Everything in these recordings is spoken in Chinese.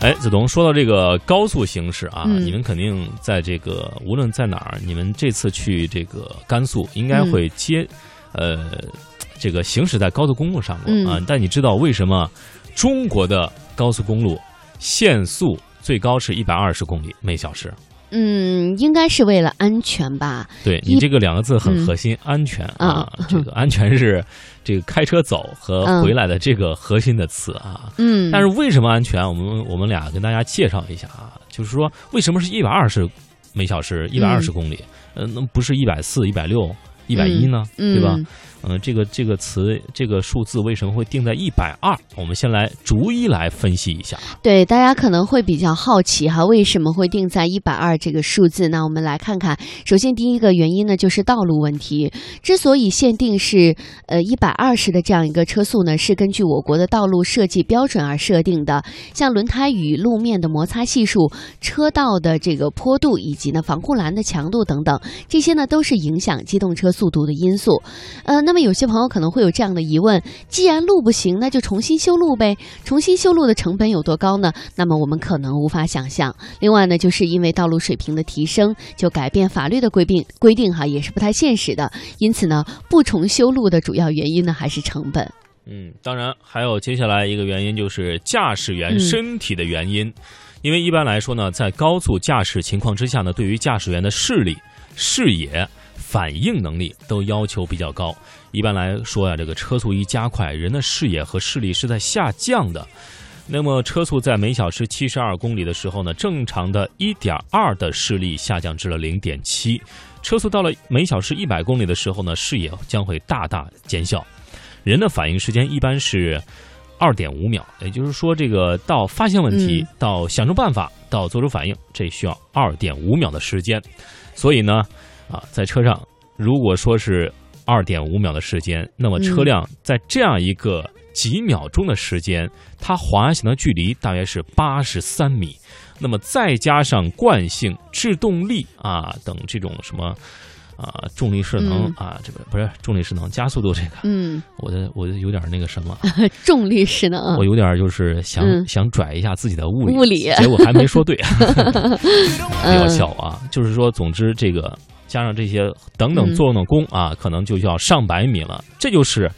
哎，子彤，说到这个高速行驶啊，嗯你们肯定在这个无论在哪儿，你们这次去这个甘肃，应该会接，呃，这个行驶在高速公路上啊。但你知道为什么中国的高速公路限速最高是一百二十公里每小时？嗯，应该是为了安全吧？对你这个两个字很核心，安全啊，这个 安全是这个开车走和嗯回来的这个核心的词啊。嗯，但是为什么安全？我们我们俩跟大家介绍一下啊，就是说为什么是一百二十每小时，一百二十公里？嗯，那不是一百四、一百六、一百一呢？嗯对吧？嗯、这个这个词这个数字为什么会定在一百二？我们先来逐一来分析一下。对，大家可能会比较好奇哈，为什么会定在一百二这个数字？那我们来看看，首先第一个原因呢，就是道路问题。之所以限定是呃一百二十的这样一个车速呢，是根据我国的道路设计标准而设定的。像轮胎与路面的摩擦系数、车道的这个坡度以及呢防护栏的强度等等，这些呢都是影响机动车速度的因素。呃，那么有些朋友可能会有这样的疑问：既然路不行，那就重新修路呗。重新修路的成本有多高呢？那么我们可能无法想象。另外呢，就是因为道路水平的提升，就改变法律的规定规定哈，也是不太现实的。因此呢，不重修路的主要原因呢还是成本。嗯，当然还有接下来一个原因就是驾驶员嗯身体的原因，因为一般来说呢，在高速驾驶情况之下呢，对于驾驶员的视力、视野、反应能力都要求比较高。一般来说呀，这个车速一加快，人的视野和视力是在下降的。那么车速在每小时七十二公里的时候呢，正常的一点二的视力下降至了零点七。车速到了每小时一百公里的时候呢，视野将会大大减小。人的反应时间一般是二点五秒，也就是说，这个到发现问题、嗯到想出办法、到做出反应，这需要二点五秒的时间。所以呢，啊，在车上如果说是二点五秒的时间，那么车辆在这样一个几秒钟的时间，它滑行的距离大约是八十三米。那么再加上惯性、制动力啊等这种什么啊重力势能、嗯啊，这个不是重力势能，加速度这个，嗯，我的我的有点那个什么，重力势能我有点就是想、嗯想拽一下自己的物理，物理结果还没说对 比较嗯小啊。就是说，总之这个加上这些等等嗯作用的功啊，可能就要上百米了。这就是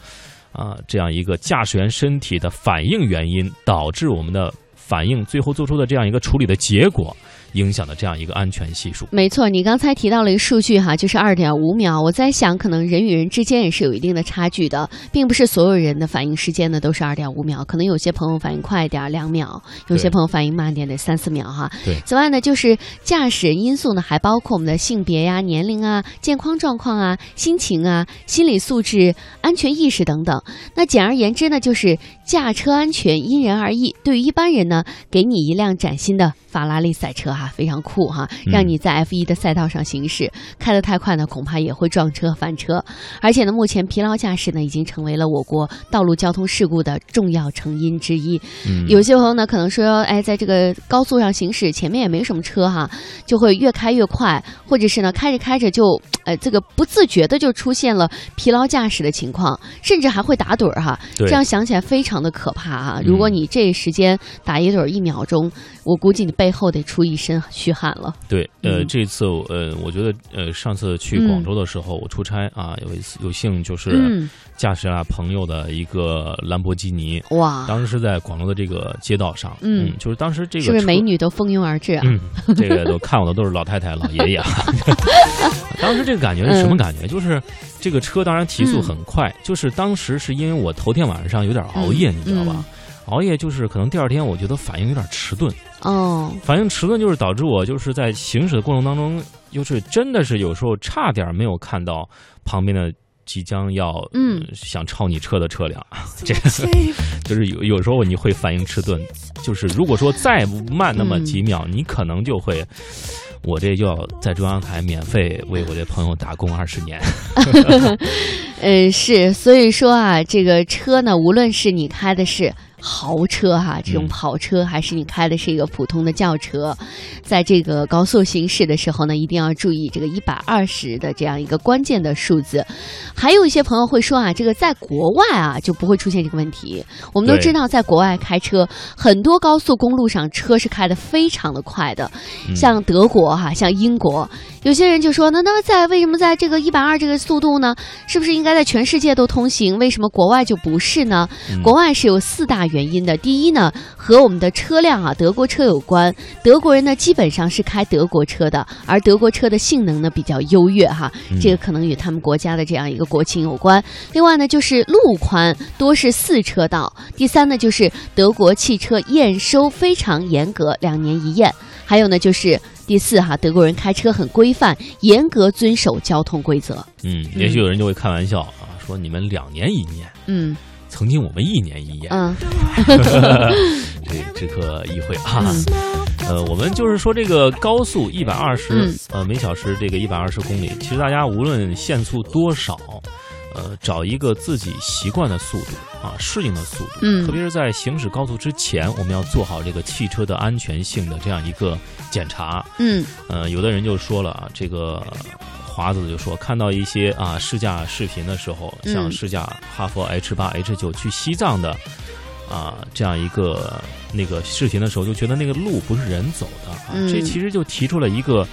啊这样一个驾驶员身体的反应原因，导致我们的反应最后做出的这样一个处理的结果，影响的这样一个安全系数。没错，你刚才提到了一个数据哈，就是二点五秒。我在想，可能人与人之间也是有一定的差距的，并不是所有人的反应时间呢都是二点五秒，可能有些朋友反应快一点两秒，有些朋友反应慢一点得三四秒哈。对此外呢，就是驾驶因素呢，还包括我们的性别呀、年龄啊、健康状况啊、心情啊、心理素质、安全意识等等。那简而言之呢，就是驾车安全因人而异。对于一般人呢，给你一辆崭新的法拉利赛车哈，非常酷哈，让你在 F 一的赛道上行驶，开得太快呢，恐怕也会撞车翻车。而且呢，目前疲劳驾驶呢，已经成为了我国道路交通事故的重要成因之一。嗯，有些朋友呢，可能说，哎，在这个高速上行驶，前面也没什么车哈，就会越开越快，或者是呢，开着开着就，呃，这个不自觉的就出现了疲劳驾驶的情况，甚至还会打盹儿哈。对这样想起来非常的可怕哈。嗯如果你这时间打一盹儿一秒钟，我估计你背后得出一身虚汗了。对，呃，嗯这次呃，我觉得呃，上次去嗯广州的时候，我出差啊，有一次有幸就是嗯，驾驶了朋友的一个兰博基尼，哇，当时是在广州的这个街道上，嗯就是当时这个是不是美女都蜂拥而至啊？嗯，这个都看我的都是老太太、老爷爷啊。当时这个感觉是什么感觉？就是这个车当然提速很快，就是当时是因为我头天晚上有点熬夜，嗯你知道吧？熬夜就是可能第二天我觉得反应有点迟钝，哦，反应迟钝就是导致我就是在行驶的过程当中，就是真的是有时候差点没有看到旁边的。即将要嗯。呃想超你车的车辆，这个 就是有有时候你会反应迟钝，就是如果说再慢那么嗯。几秒，你可能就会，我这就要在中央台免费为我这朋友打工二十年。呃，是，所以说啊，这个车呢，无论是你开的是豪车哈，这种嗯跑车，还是你开的是一个普通的轿车，在这个高速行驶的时候呢，一定要注意这个一百二十的这样一个关键的数字。还有一些朋友会说啊，这个在国外啊就不会出现这个问题。我们都知道，在国外开车，很多高速公路上车是开的非常的快的，嗯像德国哈、像英国，有些人就说，那那么在为什么在这个一百二这个速度呢？是不是应该在全世界都通行？为什么国外就不是呢？嗯国外是有四大原因的。第一呢，和我们的车辆啊，德国车有关。德国人呢，基本上是开德国车的，而德国车的性能呢比较优越哈，嗯这个可能与他们国家的这样一个国情有关。另外呢，就是路宽，多是四车道。第三呢，就是德国汽车验收非常严格，两年一验。还有呢，就是第四哈，德国人开车很规范，严格遵守交通规则。嗯，也许有人就会开玩笑啊，说你们两年一验，嗯曾经我们一年一验，嗯。这只可意会啊。呃，我们就是说这个高速一百二十嗯。呃每小时这个一百二十公里，其实大家无论限速多少，呃，找一个自己习惯的速度啊，适应的速度，嗯。特别是在行驶高速之前，我们要做好这个汽车的安全性的这样一个检查。嗯。呃，有的人就说了啊，这个华子就说，看到一些啊试驾视频的时候，像嗯试驾哈佛 H 八 H 九去西藏的啊这样一个那个视频的时候，就觉得那个路不是人走的啊，嗯这其实就提出了一个。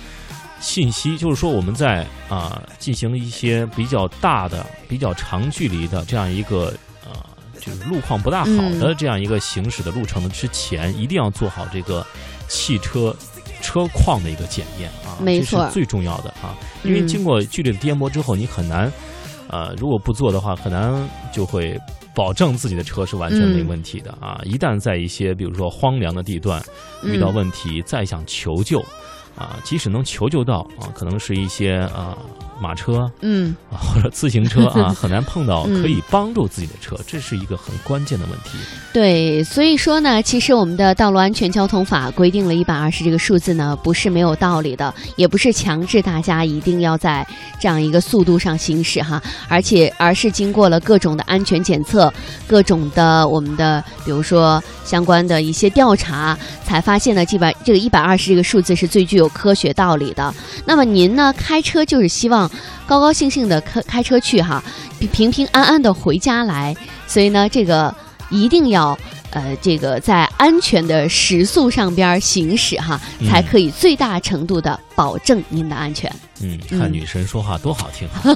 信息就是说，我们在啊进行一些比较大的、比较长距离的这样一个啊，就是路况不大好嗯的这样一个行驶的路程之前，一定要做好这个汽车车况的一个检验啊，没错这是最重要的啊。因为嗯经过剧烈的颠簸之后，你很难，呃，如果不做的话，很难就会保证自己的车是完全没嗯问题的啊。一旦在一些比如说荒凉的地段遇到嗯问题，再想求救。啊，即使能求救到啊，可能是一些啊马车嗯啊或者自行车啊，很难碰到嗯可以帮助自己的车，这是一个很关键的问题。对，所以说呢，其实我们的道路安全交通法规定了一百二十这个数字呢，不是没有道理的，也不是强制大家一定要在这样一个速度上行驶哈，而且而是经过了各种的安全检测，各种的我们的比如说相关的一些调查，才发现呢，这百这个一百二十这个数字是最具有科学道理的。那么您呢，开车就是希望高高兴兴的开开车去哈，平平平安安的回家来，所以呢，这个。一定要呃，这个在安全的时速上边行驶哈，嗯才可以最大程度的保证您的安全。嗯，嗯看女神说话多好听啊！